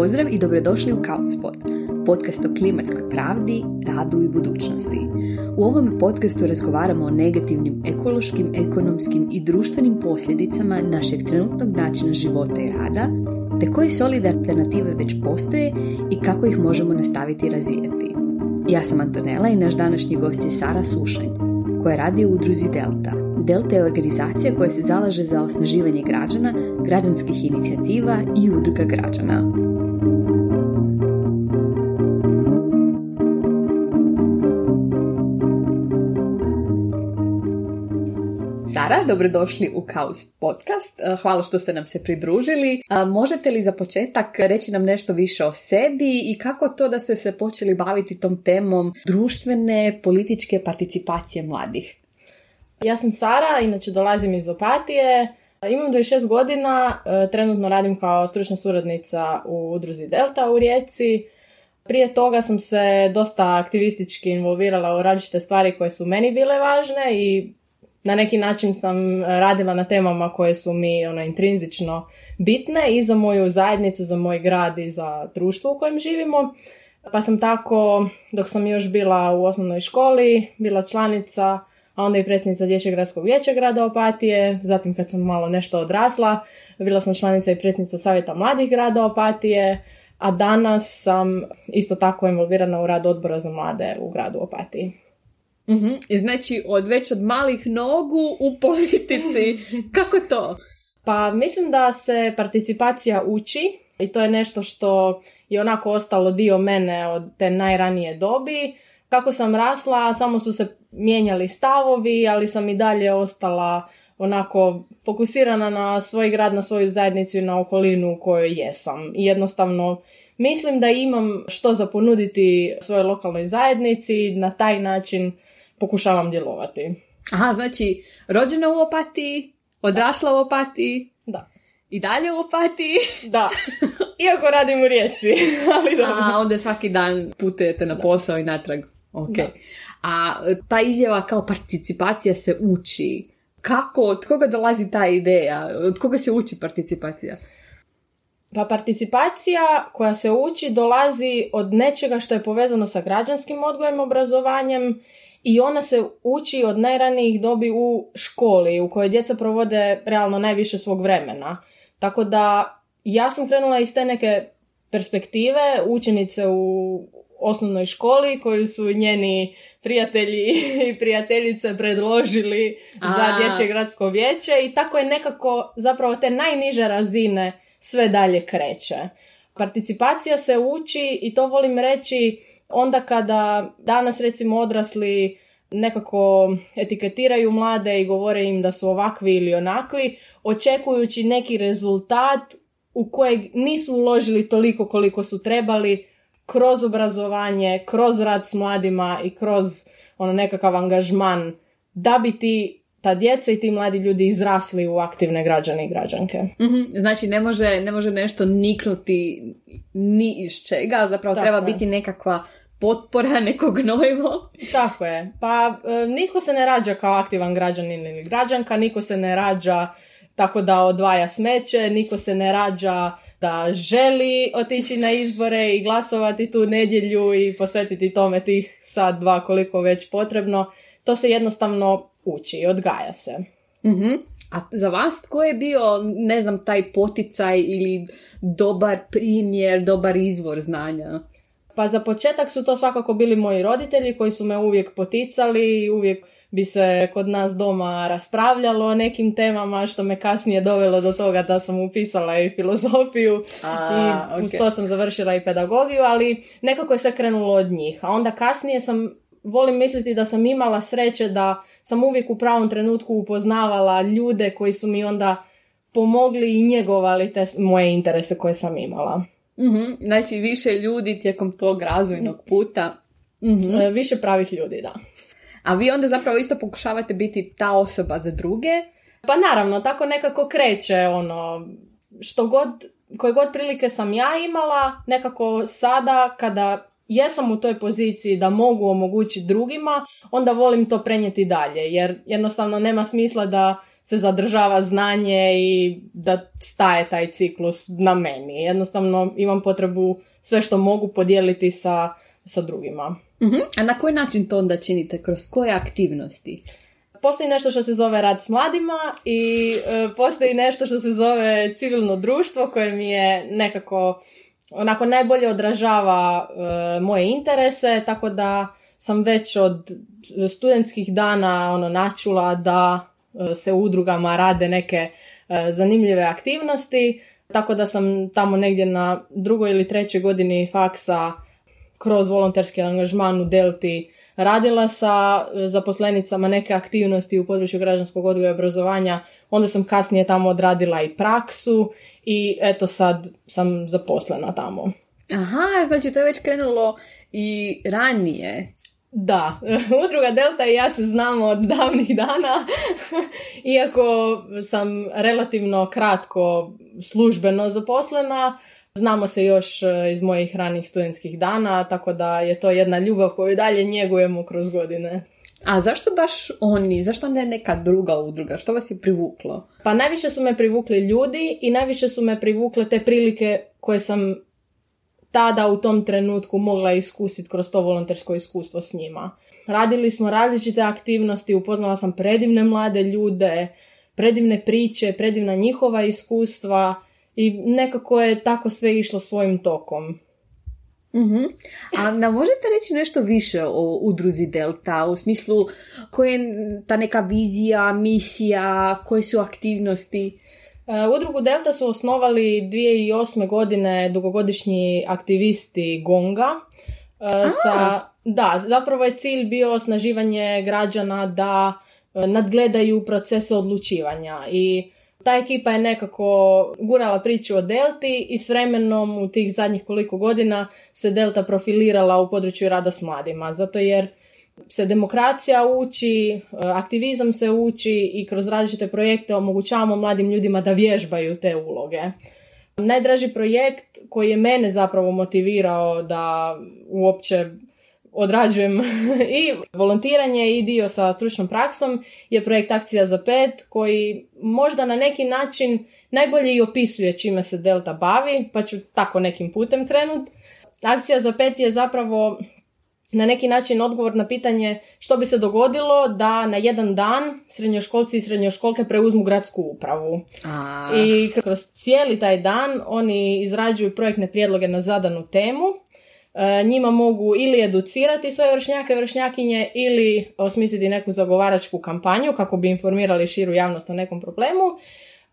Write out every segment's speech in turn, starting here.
Pozdrav i dobrodošli u Couchspot, podcast o klimatskoj pravdi, radu i budućnosti. U ovom podcastu razgovaramo o negativnim ekološkim, ekonomskim i društvenim posljedicama našeg trenutnog načina života i rada, te koje solidarne alternative već postoje i kako ih možemo nastaviti razvijati. Ja sam Antonella i naš današnji gost je Sara Sušanj, koja radi u udruzi Delta. Delta je organizacija koja se zalaže za osnaživanje građana, građanskih inicijativa i udruga građana. Sara, dobrodošli u Kaos podcast. E, hvala što ste nam se pridružili. E, možete li za početak reći nam nešto više o sebi i kako to da ste se počeli baviti tom temom društvene političke participacije mladih? Ja sam Sara, inače dolazim iz Opatije. Imam 26 godina, e, trenutno radim kao stručna suradnica u udruzi Delta u Rijeci. Prije toga sam se dosta aktivistički involvirala u različite stvari koje su meni bile važne i na neki način sam radila na temama koje su mi ono, intrinzično bitne i za moju zajednicu, za moj grad i za društvo u kojem živimo. Pa sam tako, dok sam još bila u osnovnoj školi, bila članica, a onda i predsjednica Dječjeg gradskog vijeća grada Opatije. Zatim kad sam malo nešto odrasla, bila sam članica i predsjednica Savjeta mladih grada Opatije, a danas sam isto tako involvirana u rad odbora za mlade u gradu Opatiji. Mm Znači, od već od malih nogu u politici. Kako to? Pa mislim da se participacija uči i to je nešto što je onako ostalo dio mene od te najranije dobi. Kako sam rasla, samo su se mijenjali stavovi, ali sam i dalje ostala onako fokusirana na svoj grad, na svoju zajednicu i na okolinu u kojoj jesam. I jednostavno mislim da imam što za ponuditi svojoj lokalnoj zajednici, na taj način pokušavam djelovati. Aha, znači rođena u Opatiji, odrasla u Opatiji. Da. I dalje u Opatiji. Da. Iako radim u Rijeci. ali da. A onda svaki dan putujete na posao i natrag. Ok. A ta izjava kao participacija se uči. Kako, od koga dolazi ta ideja? Od koga se uči participacija? Pa participacija koja se uči dolazi od nečega što je povezano sa građanskim odgojem, obrazovanjem i ona se uči od najranijih dobi u školi u kojoj djeca provode realno najviše svog vremena. Tako da ja sam krenula iz te neke perspektive učenice u osnovnoj školi koju su njeni prijatelji i prijateljice predložili A. za dječje gradsko vijeće i tako je nekako zapravo te najniže razine sve dalje kreće. Participacija se uči i to volim reći onda kada danas recimo odrasli nekako etiketiraju mlade i govore im da su ovakvi ili onakvi, očekujući neki rezultat u kojeg nisu uložili toliko koliko su trebali kroz obrazovanje, kroz rad s mladima i kroz ono nekakav angažman da bi ti ta djeca i ti mladi ljudi izrasli u aktivne građane i građanke. mm Znači ne može, ne može nešto niknuti ni iz čega, zapravo treba biti nekakva potpora, neko gnojivo. Tako je. Pa e, nitko se ne rađa kao aktivan građanin ili građanka, niko se ne rađa tako da odvaja smeće, niko se ne rađa da želi otići na izbore i glasovati tu nedjelju i posvetiti tome tih sad dva koliko već potrebno. To se jednostavno uči i odgaja se. mm A za vas tko je bio, ne znam, taj poticaj ili dobar primjer, dobar izvor znanja? Pa za početak su to svakako bili moji roditelji koji su me uvijek poticali i uvijek bi se kod nas doma raspravljalo o nekim temama što me kasnije dovelo do toga da sam upisala i filozofiju A, i uz to sam završila i pedagogiju, ali nekako je sve krenulo od njih. A onda kasnije sam, volim misliti da sam imala sreće da sam uvijek u pravom trenutku upoznavala ljude koji su mi onda pomogli i njegovali te moje interese koje sam imala. Mm Znači više ljudi tijekom tog razvojnog puta. mm Više pravih ljudi, da. A vi onda zapravo isto pokušavate biti ta osoba za druge? Pa naravno, tako nekako kreće ono, što god, koje god prilike sam ja imala, nekako sada kada jesam u toj poziciji da mogu omogućiti drugima, onda volim to prenijeti dalje, jer jednostavno nema smisla da se zadržava znanje i da staje taj ciklus na meni. Jednostavno imam potrebu sve što mogu podijeliti sa, sa drugima. uh A na koji način to onda činite? Kroz koje aktivnosti? Postoji nešto što se zove rad s mladima i e, postoji nešto što se zove civilno društvo koje mi je nekako onako najbolje odražava e, moje interese, tako da sam već od studentskih dana ono načula da se u udrugama rade neke e, zanimljive aktivnosti, tako da sam tamo negdje na drugoj ili trećoj godini faksa kroz volonterski angažman u Delti radila sa zaposlenicama neke aktivnosti u području građanskog odgoja i obrazovanja, onda sam kasnije tamo odradila i praksu i eto sad sam zaposlena tamo. Aha, znači to je već krenulo i ranije. Da, udruga Delta i ja se znamo od davnih dana, iako sam relativno kratko službeno zaposlena, znamo se još e, iz mojih ranih studentskih dana, tako da je to jedna ljubav koju dalje njegujemo kroz godine. A zašto baš oni? Zašto ne neka druga udruga? Što vas je privuklo? Pa najviše su me privukli ljudi i najviše su me privukle te prilike koje sam tada u tom trenutku mogla iskusiti kroz to volontersko iskustvo s njima. Radili smo različite aktivnosti, upoznala sam predivne mlade ljude, predivne priče, predivna njihova iskustva i nekako je tako sve išlo svojim tokom. Uh-huh. A nam možete reći nešto više o udruzi Delta, u smislu koja je ta neka vizija, misija, koje su aktivnosti? E, udrugu Delta su osnovali 2008. godine dugogodišnji aktivisti Gonga. E, sa, da, zapravo je cilj bio osnaživanje građana da e, nadgledaju procese odlučivanja i ta ekipa je nekako gurala priču o Delti i s vremenom u tih zadnjih koliko godina se Delta profilirala u području rada s mladima, zato jer se demokracija uči, aktivizam se uči i kroz različite projekte omogućavamo mladim ljudima da vježbaju te uloge. Najdraži projekt koji je mene zapravo motivirao da uopće odrađujem i volontiranje i dio sa stručnom praksom je projekt Akcija za pet koji možda na neki način najbolje i opisuje čime se Delta bavi, pa ću tako nekim putem krenut. Akcija za pet je zapravo na neki način odgovor na pitanje što bi se dogodilo da na jedan dan srednjoškolci i srednjoškolke preuzmu gradsku upravu. A... I kroz cijeli taj dan oni izrađuju projektne prijedloge na zadanu temu E, njima mogu ili educirati svoje vršnjake, vršnjakinje ili osmisliti neku zagovaračku kampanju kako bi informirali širu javnost o nekom problemu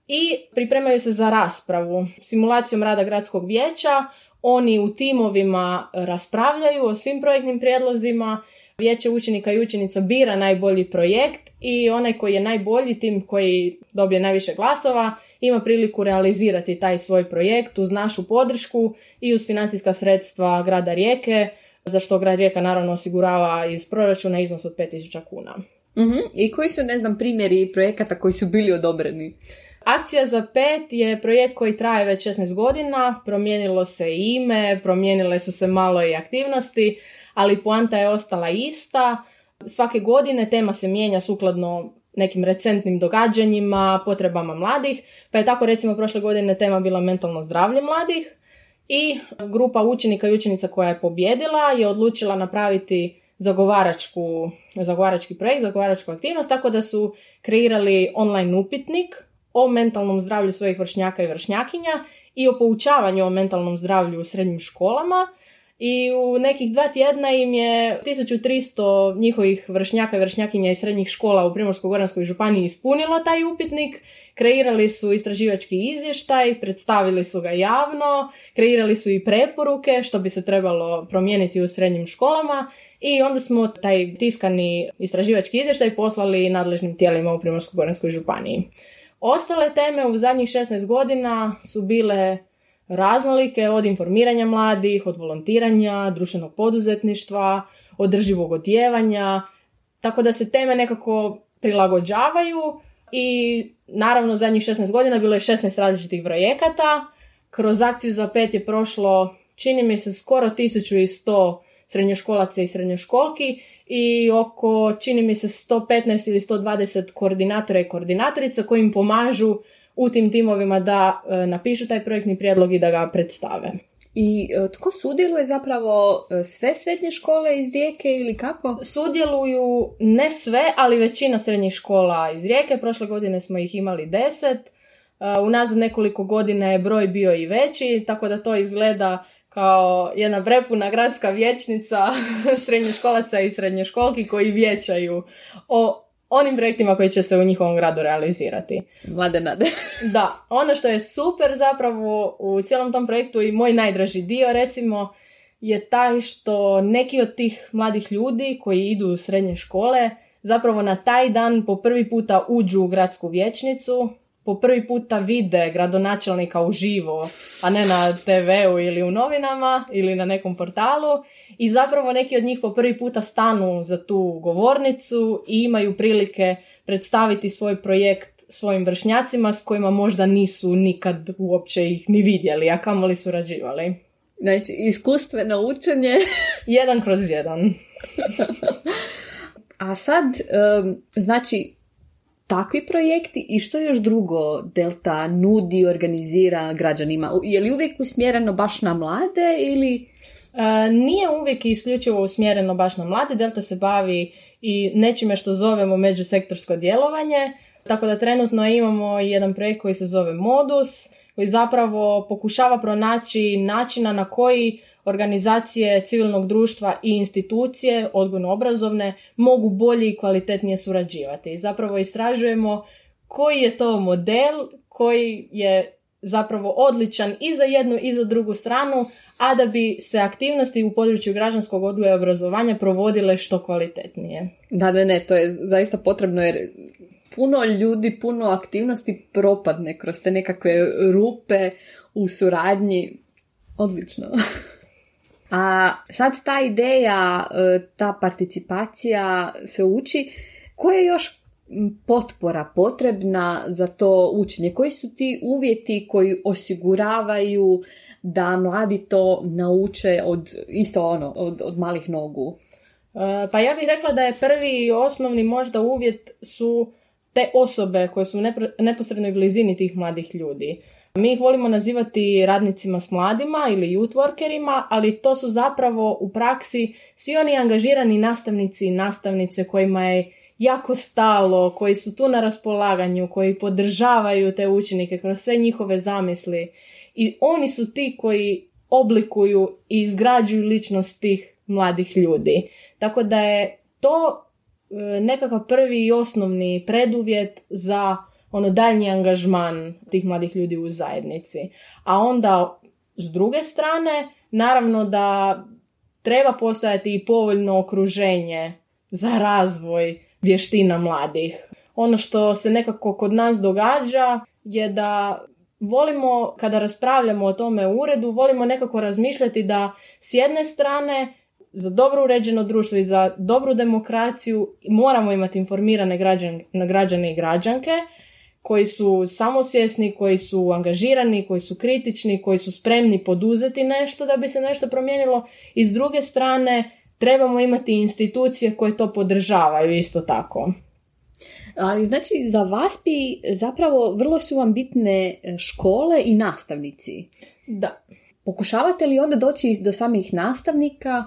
i pripremaju se za raspravu. Simulacijom rada gradskog vijeća oni u timovima raspravljaju o svim projektnim prijedlozima, vijeće učenika i učenica bira najbolji projekt i onaj koji je najbolji, tim koji dobije najviše glasova, ima priliku realizirati taj svoj projekt uz našu podršku i uz financijska sredstva grada Rijeke, za što grad Rijeka naravno osigurava iz proračuna iznos od 5000 kuna. uh I koji su, ne znam, primjeri projekata koji su bili odobreni? Akcija za pet je projekt koji traje već 16 godina, promijenilo se ime, promijenile su se malo i aktivnosti, ali poanta je ostala ista. Svake godine tema se mijenja sukladno nekim recentnim događanjima, potrebama mladih, pa je tako recimo prošle godine tema bila mentalno zdravlje mladih i grupa učenika i učenica koja je pobjedila je odlučila napraviti zagovaračku, zagovarački projekt, zagovaračku aktivnost, tako da su kreirali online upitnik o mentalnom zdravlju svojih vršnjaka i vršnjakinja i o poučavanju o mentalnom zdravlju u srednjim školama i u nekih dva tjedna im je 1300 njihovih vršnjaka i vršnjakinja iz srednjih škola u Primorsko-Goranskoj županiji ispunilo taj upitnik, kreirali su istraživački izvještaj, predstavili su ga javno, kreirali su i preporuke što bi se trebalo promijeniti u srednjim školama i onda smo taj tiskani istraživački izvještaj poslali nadležnim tijelima u Primorsko-Goranskoj županiji. Ostale teme u zadnjih 16 godina su bile raznolike od informiranja mladih, od volontiranja, društvenog poduzetništva, održivog odjevanja, tako da se teme nekako prilagođavaju i naravno zadnjih 16 godina bilo je 16 različitih projekata. Kroz akciju za pet je prošlo, čini mi se, skoro 1100 srednjoškolaca i srednjoškolki i oko, čini mi se, 115 ili 120 koordinatora i koordinatorica koji im pomažu u tim timovima da e, napišu taj projektni prijedlog i da ga predstave. I e, tko sudjeluje zapravo e, sve srednje škole iz Rijeke ili kako? Sudjeluju ne sve, ali većina srednjih škola iz Rijeke. Prošle godine smo ih imali deset. Unazad nekoliko godina je broj bio i veći, tako da to izgleda kao jedna prepuna gradska vječnica srednjoškolaca i srednjoškolki koji vječaju o onim projektima koji će se u njihovom gradu realizirati. Mlade nade. da, ono što je super zapravo u cijelom tom projektu i moj najdraži dio recimo je taj što neki od tih mladih ljudi koji idu u srednje škole zapravo na taj dan po prvi puta uđu u gradsku vječnicu, po prvi puta vide gradonačelnika uživo, a ne na TV-u ili u novinama ili na nekom portalu i zapravo neki od njih po prvi puta stanu za tu govornicu i imaju prilike predstaviti svoj projekt svojim vršnjacima s kojima možda nisu nikad uopće ih ni vidjeli, a kamoli surađivali. Znači, iskustveno učenje. jedan kroz jedan. a sad, znači, takvi projekti i što još drugo Delta nudi, organizira građanima? Je li uvijek usmjereno baš na mlade ili... E, nije uvijek isključivo usmjereno baš na mlade. Delta se bavi i nečime što zovemo međusektorsko djelovanje. Tako da trenutno imamo jedan projekt koji se zove Modus, koji zapravo pokušava pronaći načina na koji organizacije civilnog društva i institucije odgojno-obrazovne mogu bolje i kvalitetnije surađivati. Zapravo istražujemo koji je to model koji je zapravo odličan i za jednu i za drugu stranu, a da bi se aktivnosti u području građanskog odgoja i obrazovanja provodile što kvalitetnije. Da, ne, ne, to je zaista potrebno jer puno ljudi, puno aktivnosti propadne kroz te nekakve rupe u suradnji. Odlično. A sad ta ideja, e, ta participacija se uči. Koja je još potpora potrebna za to učenje? Koji su ti uvjeti koji osiguravaju da mladi to nauče od isto ono, od, od malih nogu? E, pa ja bih rekla da je prvi i osnovni možda uvjet su te osobe koje su u neposrednoj blizini tih mladih ljudi. Mi ih volimo nazivati radnicima s mladima ili youth workerima, ali to su zapravo u praksi svi oni angažirani nastavnici i nastavnice kojima je jako stalo, koji su tu na raspolaganju, koji podržavaju te učenike kroz sve njihove zamisli. I oni su ti koji oblikuju i izgrađuju ličnost tih mladih ljudi. Tako da je to e, nekakav prvi i osnovni preduvjet za ono daljnji angažman tih mladih ljudi u zajednici. A onda s druge strane, naravno da treba postojati i povoljno okruženje za razvoj vještina mladih. Ono što se nekako kod nas događa je da volimo, kada raspravljamo o tome u uredu, volimo nekako razmišljati da s jedne strane za dobro uređeno društvo i za dobru demokraciju moramo imati informirane građane i građanke, koji su samosvjesni, koji su angažirani, koji su kritični, koji su spremni poduzeti nešto da bi se nešto promijenilo i s druge strane trebamo imati institucije koje to podržavaju isto tako. Ali znači za vas bi zapravo vrlo su vam bitne e, škole i nastavnici. Da. Pokušavate li onda doći do samih nastavnika?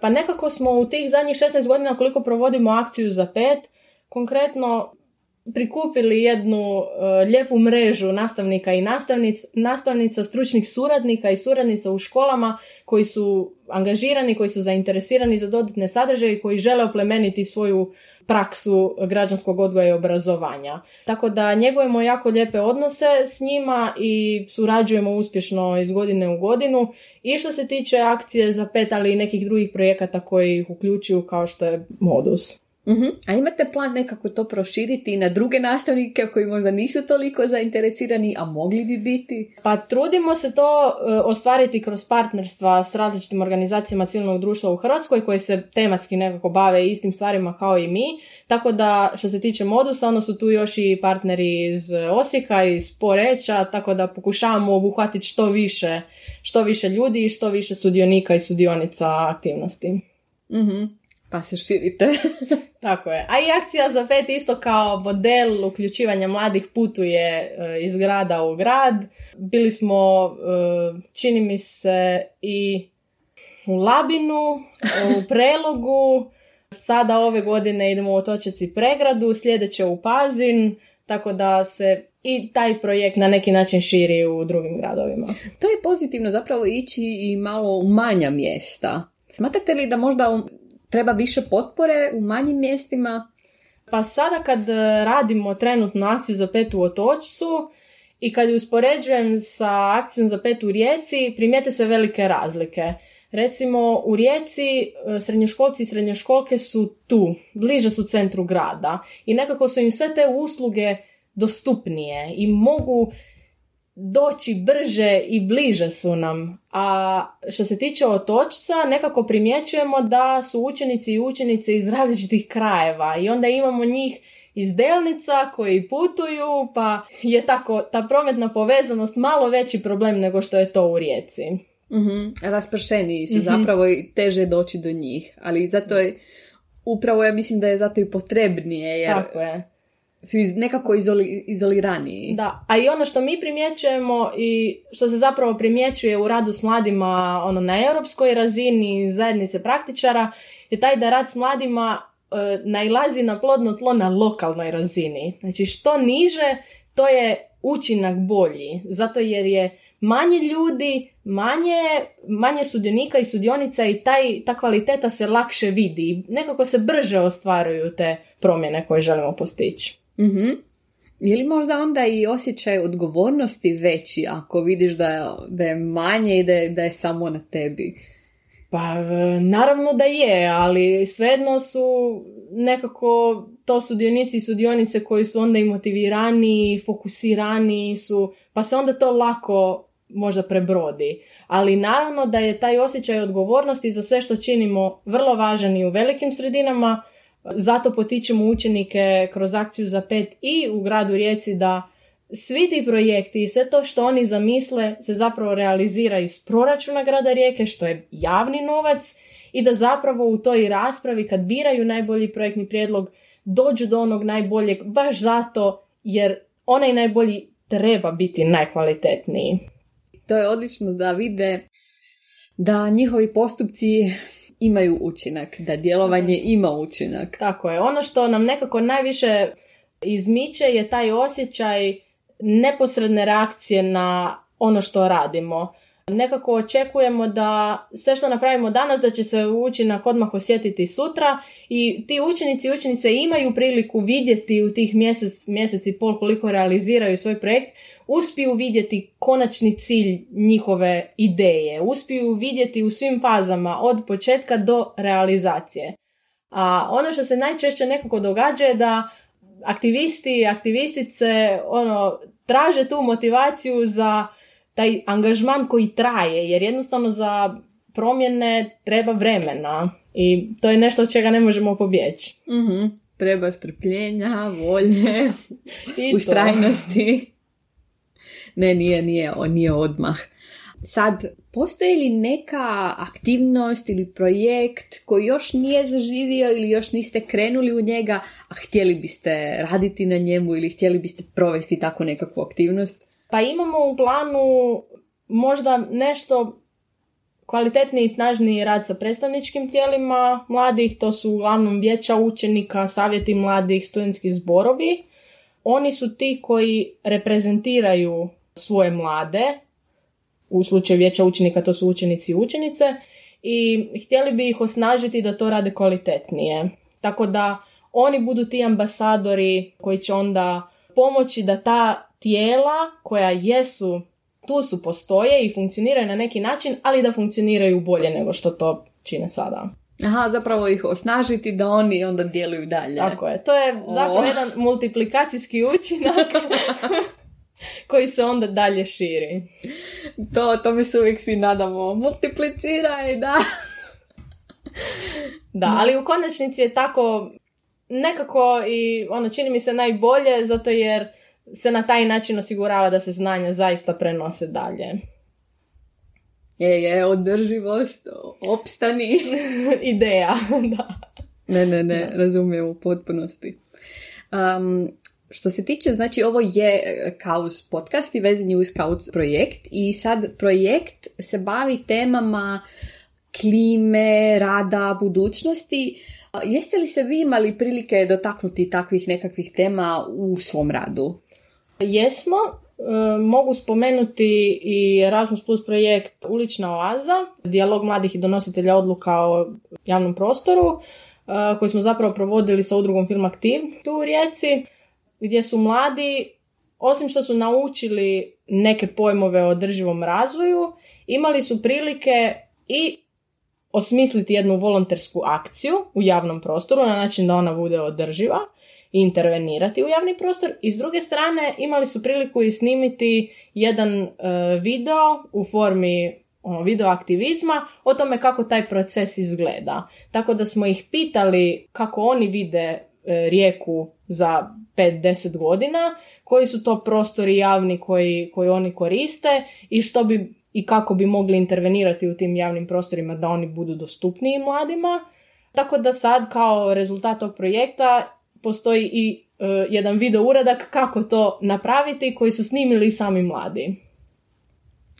Pa nekako smo u tih zadnjih 16 godina koliko provodimo akciju za pet, konkretno prikupili jednu uh, lijepu mrežu nastavnika i nastavnic, nastavnica, stručnih suradnika i suradnica u školama koji su angažirani, koji su zainteresirani za dodatne sadržaje i koji žele oplemeniti svoju praksu građanskog odgoja i obrazovanja. Tako da njegujemo jako lijepe odnose s njima i surađujemo uspješno iz godine u godinu i što se tiče akcije za pet, ali i nekih drugih projekata koji ih uključuju kao što je Modus. Mhm. A imate plan nekako to proširiti i na druge nastavnike koji možda nisu toliko zainteresirani, a mogli bi biti? Pa trudimo se to e, ostvariti kroz partnerstva s različitim organizacijama civilnog društva u Hrvatskoj koji se tematski nekako bave istim stvarima kao i mi. Tako da što se tiče modusa, ono su tu još i partneri iz Osijeka, iz Poreća, tako da pokušavamo obuhvatiti što više, što više ljudi i što više sudionika i sudionica aktivnosti. Mhm. Pa se širite. Tako je. A i akcija za FET isto kao model uključivanja mladih putuje e, iz grada u grad. Bili smo, e, čini mi se, i u Labinu, u Prelogu. Sada ove godine idemo u Otočeci Pregradu, sljedeće u Pazin, tako da se i taj projekt na neki način širi u drugim gradovima. To je pozitivno zapravo ići i malo u manja mjesta. Smatrate li da možda treba više potpore u manjim mjestima? Pa sada kad e, radimo trenutno akciju za pet u Otočcu i kad ju uspoređujem sa akcijom za pet u Rijeci, primijete se velike razlike. Recimo u Rijeci e, srednjoškolci i srednjoškolke su tu, bliže su centru grada i nekako su im sve te usluge dostupnije i mogu doći brže i bliže su nam. A što se tiče otočca, nekako primjećujemo da su učenici i učenice iz različitih krajeva i onda imamo njih iz Delnica koji putuju, pa je tako ta prometna povezanost malo veći problem nego što je to u Rijeci. mm Raspršeniji su mhm. zapravo i teže doći do njih, ali zato je upravo ja mislim da je zato i potrebnije jer tako je su iz, nekako izoli, izoliraniji. Da, a i ono što mi primjećujemo i što se zapravo primjećuje u radu s mladima ono, na europskoj razini zajednice praktičara je taj da rad s mladima e, nailazi na plodno tlo na lokalnoj razini. Znači što niže, to je učinak bolji. Zato jer je manje ljudi, manje, manje sudionika i sudionica i taj, ta kvaliteta se lakše vidi. Nekako se brže ostvaruju te promjene koje želimo postići. Mhm. Je li možda onda i osjećaj odgovornosti veći ako vidiš da je, da je manje i da je, da je samo na tebi? Pa naravno da je, ali svejedno su nekako to sudionici i sudionice koji su onda i motivirani, fokusirani su, pa se onda to lako možda prebrodi. Ali naravno da je taj osjećaj odgovornosti za sve što činimo vrlo važan i u velikim sredinama, zato potičemo učenike kroz akciju za pet i u gradu Rijeci da svi ti projekti i sve to što oni zamisle se zapravo realizira iz proračuna grada Rijeke, što je javni novac i da zapravo u toj raspravi kad biraju najbolji projektni prijedlog dođu do onog najboljeg baš zato jer onaj najbolji treba biti najkvalitetniji. To je odlično da vide da njihovi postupci imaju učinak, da djelovanje ima učinak. Tako je. Ono što nam nekako najviše izmiče je taj osjećaj neposredne reakcije na ono što radimo. Nekako očekujemo da sve što napravimo danas da će se učinak odmah osjetiti sutra i ti učenici i učenice imaju priliku vidjeti u tih mjesec, mjesec i pol koliko realiziraju svoj projekt, uspiju vidjeti konačni cilj njihove ideje, uspiju vidjeti u svim fazama od početka do realizacije. A ono što se najčešće nekako događa je da aktivisti i aktivistice ono, traže tu motivaciju za taj angažman koji traje, jer jednostavno za promjene treba vremena i to je nešto od čega ne možemo pobjeći. mm Treba strpljenja, volje, I ustrajnosti. Ne, nije, nije, nije odmah. Sad, postoji li neka aktivnost ili projekt koji još nije zaživio ili još niste krenuli u njega, a htjeli biste raditi na njemu ili htjeli biste provesti takvu nekakvu aktivnost? Pa imamo u planu možda nešto kvalitetniji i snažniji rad sa predstavničkim tijelima mladih, to su uglavnom vijeća učenika, savjeti mladih, studentski zborovi. Oni su ti koji reprezentiraju svoje mlade, u slučaju vijeća učenika to su učenici i učenice, i htjeli bi ih osnažiti da to rade kvalitetnije. Tako da oni budu ti ambasadori koji će onda pomoći da ta tijela koja jesu tu su postoje i funkcioniraju na neki način, ali da funkcioniraju bolje nego što to čine sada. Aha, zapravo ih osnažiti da oni onda djeluju dalje. Tako je. To je zapravo jedan multiplikacijski učinak koji se onda dalje širi. To, to mi se uvijek svi nadamo. Multipliciraj, da. Da, ali u konačnici je tako nekako i ono čini mi se najbolje zato jer se na taj način osigurava da se znanja zaista prenose dalje. Je, je, održivost, opstani. Ideja, da. Ne, ne, ne, razumijem u potpunosti. Um, što se tiče, znači ovo je Kaus podcast i vezan je uz Kaus projekt i sad projekt se bavi temama klime, rada, budućnosti. Jeste li se vi imali prilike dotaknuti takvih nekakvih tema u svom radu? Jesmo, e, mogu spomenuti i Erasmus Plus projekt Ulična oaza, dijalog mladih i donositelja odluka o javnom prostoru, e, koji smo zapravo provodili sa udrugom Film Aktiv tu u Rijeci, gdje su mladi, osim što su naučili neke pojmove o održivom razvoju, imali su prilike i osmisliti jednu volontersku akciju u javnom prostoru na način da ona bude održiva i intervenirati u javni prostor i s druge strane imali su priliku i snimiti jedan e, video u formi ono, video aktivizma o tome kako taj proces izgleda. Tako da smo ih pitali kako oni vide e, rijeku za 5-10 godina, koji su to prostori javni koji, koji oni koriste i što bi i kako bi mogli intervenirati u tim javnim prostorima da oni budu dostupniji mladima. Tako da sad kao rezultat tog projekta postoji i uh, jedan video uradak kako to napraviti koji su snimili sami mladi.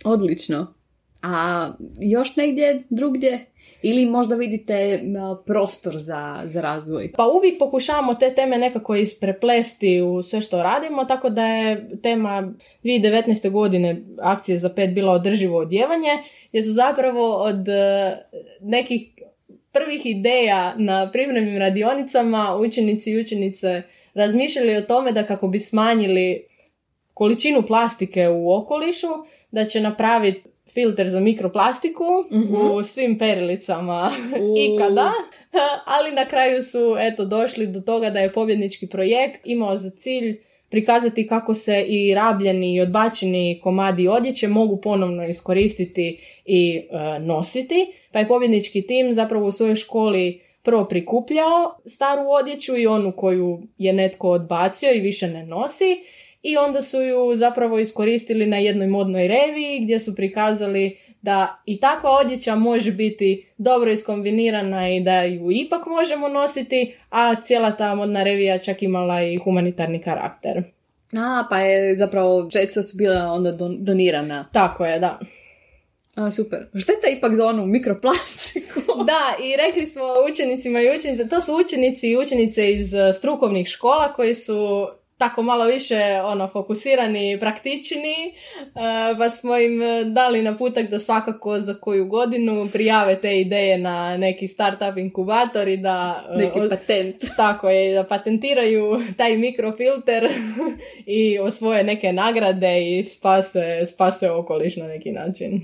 Odlično. A još negdje drugdje? Ili možda vidite prostor za, za razvoj? Pa uvijek pokušavamo te teme nekako ispreplesti u sve što radimo, tako da je tema 2019. godine akcije za pet bila održivo odjevanje, gdje su zapravo od e, nekih prvih ideja na pripremnim radionicama učenici i učenice razmišljali o tome da kako bi smanjili količinu plastike u okolišu, da će napraviti filter za mikroplastiku Mhm. u svim perilicama ikada, ali na kraju su eto došli do toga da je pobjednički projekt imao za cilj prikazati kako se i rabljeni i odbačeni komadi odjeće mogu ponovno iskoristiti i e, nositi. Pa je pobjednički tim zapravo u svojoj školi prvo prikupljao staru odjeću i onu koju je netko odbacio i više ne nosi i onda su ju zapravo iskoristili na jednoj modnoj reviji gdje su prikazali da i takva odjeća može biti dobro iskombinirana i da ju ipak možemo nositi, a cijela ta modna revija čak imala i humanitarni karakter. A, pa je zapravo sredstva su bila onda don- donirana. Tako je, da. A, super. Šteta ipak za onu mikroplastiku. Da, i rekli smo učenicima i učenice, to su učenici i učenice iz eh, strukovnih škola koji su tako malo više ono fokusirani i praktični, eh, pa smo im dali naputak da svakako za koju godinu prijave te ideje na neki startup inkubator i da eh, Neki o- patent. tako je, da patentiraju taj mikrofilter i osvoje neke nagrade i spase, spase okoliš na neki način.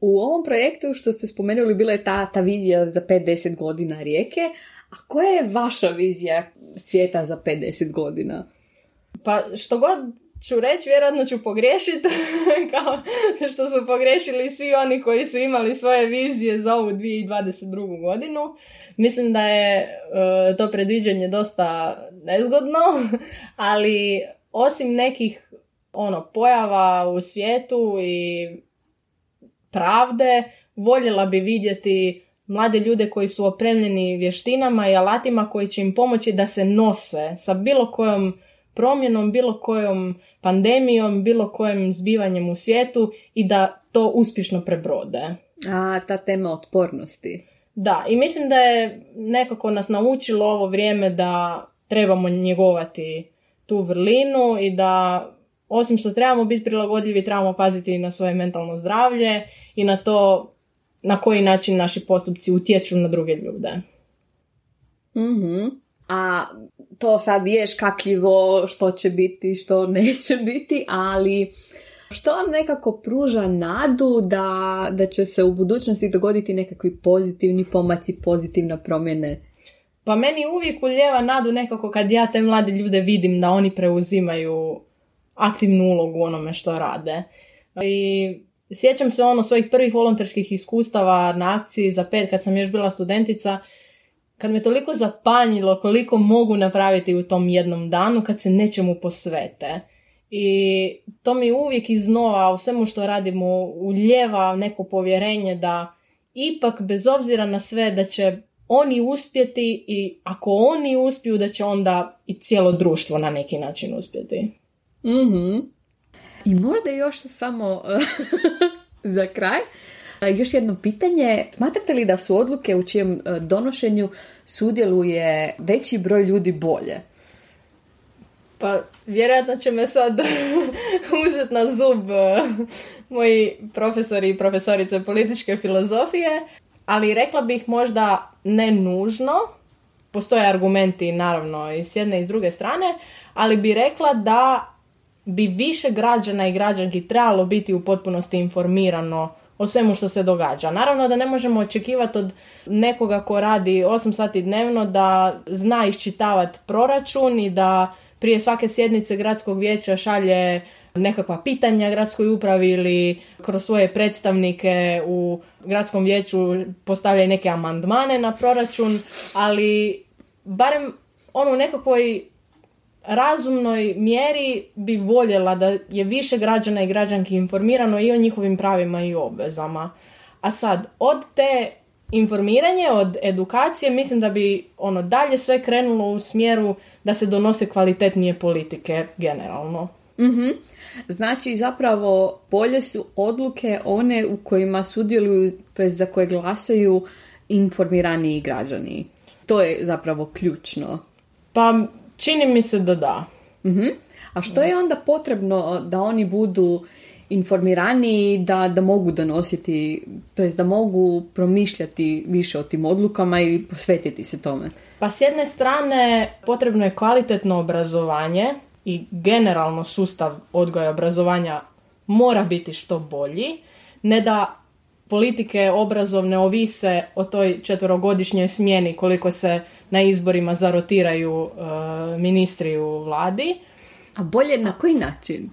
U ovom projektu što ste spomenuli bila je ta, ta vizija za 5-10 godina rijeke, a koja je vaša vizija svijeta za 5-10 godina? Pa što god ću reći, vjerojatno ću pogriješiti, kao što su pogriješili svi oni koji su imali svoje vizije za ovu 2022. godinu. Mislim da je e, to predviđanje dosta nezgodno, ali osim nekih ono pojava u svijetu i pravde, voljela bi vidjeti mlade ljude koji su opremljeni vještinama i alatima koji će im pomoći da se nose sa bilo kojom promjenom, bilo kojom pandemijom, bilo kojim zbivanjem u svijetu i da to uspješno prebrode. A, ta tema otpornosti. Da, i mislim da je nekako nas naučilo ovo vrijeme da trebamo njegovati tu vrlinu i da osim što trebamo biti prilagodljivi, trebamo paziti i na svoje mentalno zdravlje i na to na koji način naši postupci utječu na druge ljude. Mhm. A to sad je škakljivo što će biti, što neće biti, ali Što vam nekako pruža nadu da, da će se u budućnosti dogoditi nekakvi pozitivni pomaci, pozitivne promjene? Pa meni uvijek uljeva nadu nekako kad ja te mlade ljude vidim da oni preuzimaju aktivnu ulogu u onome što rade. I sjećam se ono svojih prvih volonterskih iskustava na akciji za pet kad sam još bila studentica, kad me toliko zapanjilo koliko mogu napraviti u tom jednom danu kad se nečemu posvete. I to mi uvijek iznova u svemu što radimo uljeva neko povjerenje da ipak bez obzira na sve da će oni uspjeti i ako oni uspiju da će onda i cijelo društvo na neki način uspjeti. Mhm. I možda još samo za kraj. Još jedno pitanje. Smatrate li da su odluke u čijem e, donošenju sudjeluje veći broj ljudi bolje? Pa vjerojatno će me sad uzeti na zub e, moji profesori i profesorice političke filozofije, ali rekla bih možda ne nužno. Postoje argumenti naravno i s jedne i s druge strane, ali bi rekla da bi više građana i građanki trebalo biti u potpunosti informirano o svemu što se događa. Naravno da ne možemo očekivati od nekoga ko radi 8 sati dnevno da zna iščitavati proračun i da prije svake sjednice gradskog vijeća šalje nekakva pitanja gradskoj upravi ili kroz svoje predstavnike u gradskom vijeću postavlja neke amandmane na proračun, ali barem ono u nekakvoj razumnoj mjeri bi voljela da je više građana i građanki informirano i o njihovim pravima i obvezama. A sad, od te informiranje, od edukacije, mislim da bi ono dalje sve krenulo u smjeru da se donose kvalitetnije politike generalno. Mhm. Znači zapravo bolje su odluke one u kojima sudjeluju, to jest za koje glasaju informiraniji građani. To je zapravo ključno. Pa čini mi se da da. Mhm. A što je onda potrebno da oni budu informirani da, da mogu donositi, to jest da mogu promišljati više o tim odlukama i posvetiti se tome? Pa s jedne strane potrebno je kvalitetno obrazovanje i generalno sustav odgoja i obrazovanja mora biti što bolji. Ne da politike obrazovne ovise o toj četverogodišnjoj smjeni koliko se na izborima zarotiraju e, ministri u vladi. A bolje na koji način?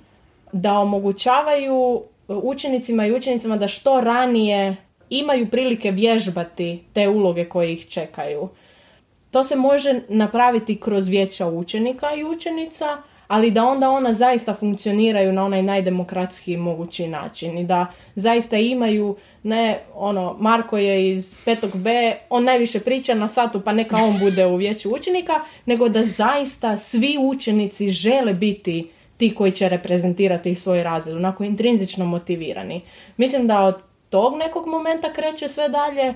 Da omogućavaju učenicima i učenicama da što ranije imaju prilike vježbati te uloge koje ih čekaju. To se može napraviti kroz vijeća učenika i učenica, ali da onda ona zaista funkcioniraju na onaj najdemokratski mogući način i da zaista imaju ne ono Marko je iz petog B, on najviše priča na satu pa neka on bude u vijeću učenika, nego da zaista svi učenici žele biti ti koji će reprezentirati svoj razred, onako intrinzično motivirani. Mislim da od tog nekog momenta kreće sve dalje,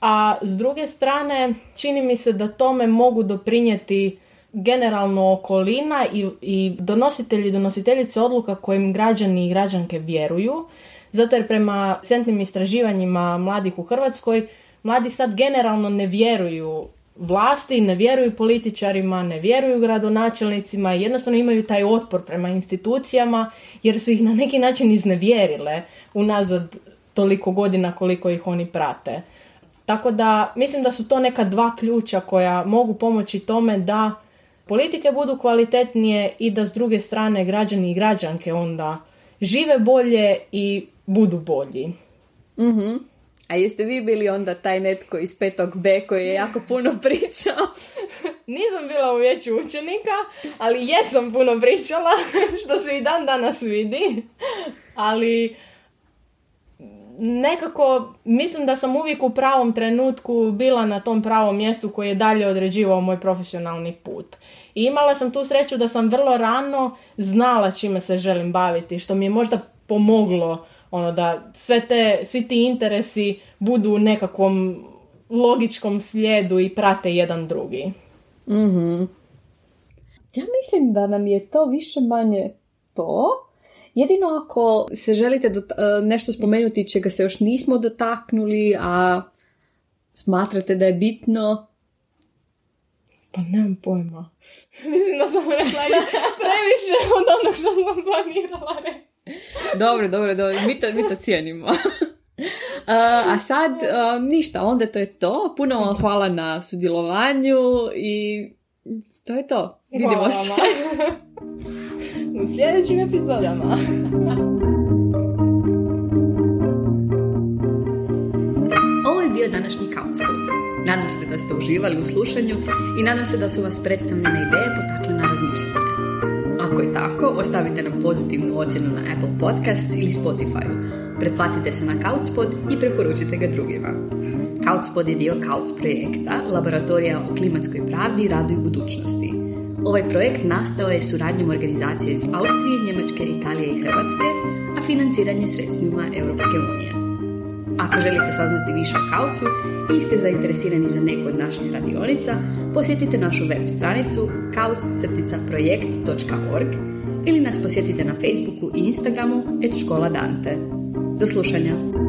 a s druge strane čini mi se da tome mogu doprinijeti generalno okolina i, i donositelji i donositeljice odluka kojim građani i građanke vjeruju, zato jer prema centnim istraživanjima mladih u Hrvatskoj, mladi sad generalno ne vjeruju vlasti, ne vjeruju političarima, ne vjeruju gradonačelnicima, jednostavno imaju taj otpor prema institucijama jer su ih na neki način iznevjerile unazad toliko godina koliko ih oni prate. Tako da mislim da su to neka dva ključa koja mogu pomoći tome da politike budu kvalitetnije i da s druge strane građani i građanke onda žive bolje i budu bolji. Mhm. A jeste vi bili onda taj netko iz petog B koji je jako puno pričao? Nisam bila u vijeću učenika, ali jesam puno pričala, što se i dan danas vidi. Ali nekako mislim da sam uvijek u pravom trenutku bila na tom pravom mjestu koji je dalje određivao moj profesionalni put. I imala sam tu sreću da sam vrlo rano znala čime se želim baviti, što mi je možda pomoglo ono da sve te, svi ti interesi budu u nekakvom logičkom slijedu i prate jedan drugi. Mhm. Ja mislim da nam je to više manje to. Jedino ako se želite dota- nešto spomenuti čega se još nismo dotaknuli, a smatrate da je bitno, Pa nemam pojma. Mislim da sam rekla previše od onog što sam planirala reći. Dobro, dobro, dobro. Mi to, mi to cijenimo. a sad, ništa, onda to je to. Puno vam hvala na sudjelovanju i to je to. Vidimo se. U sljedećim epizodama. Ovo je bio današnji Countspot. Nadam se da ste uživali u slušanju i nadam se da su vas predstavljene ideje potakle na razmišljanje. Ako je tako, ostavite nam pozitivnu ocjenu na Apple Podcasts ili Spotify. Pretplatite se na Couchspot i preporučite ga drugima. Couchspot je dio Couch projekta, laboratorija o klimatskoj pravdi, radu i budućnosti. Ovaj projekt nastao je suradnjom organizacije iz Austrije, Njemačke, Italije i Hrvatske, a financiranje sredstvima Europske unije. Ako želite saznati više o kaucu ili ste zainteresirani za neku od naših radionica, posjetite našu web stranicu kauc-projekt.org ili nas posjetite na Facebooku i Instagramu et škola Dante. Do slušanja!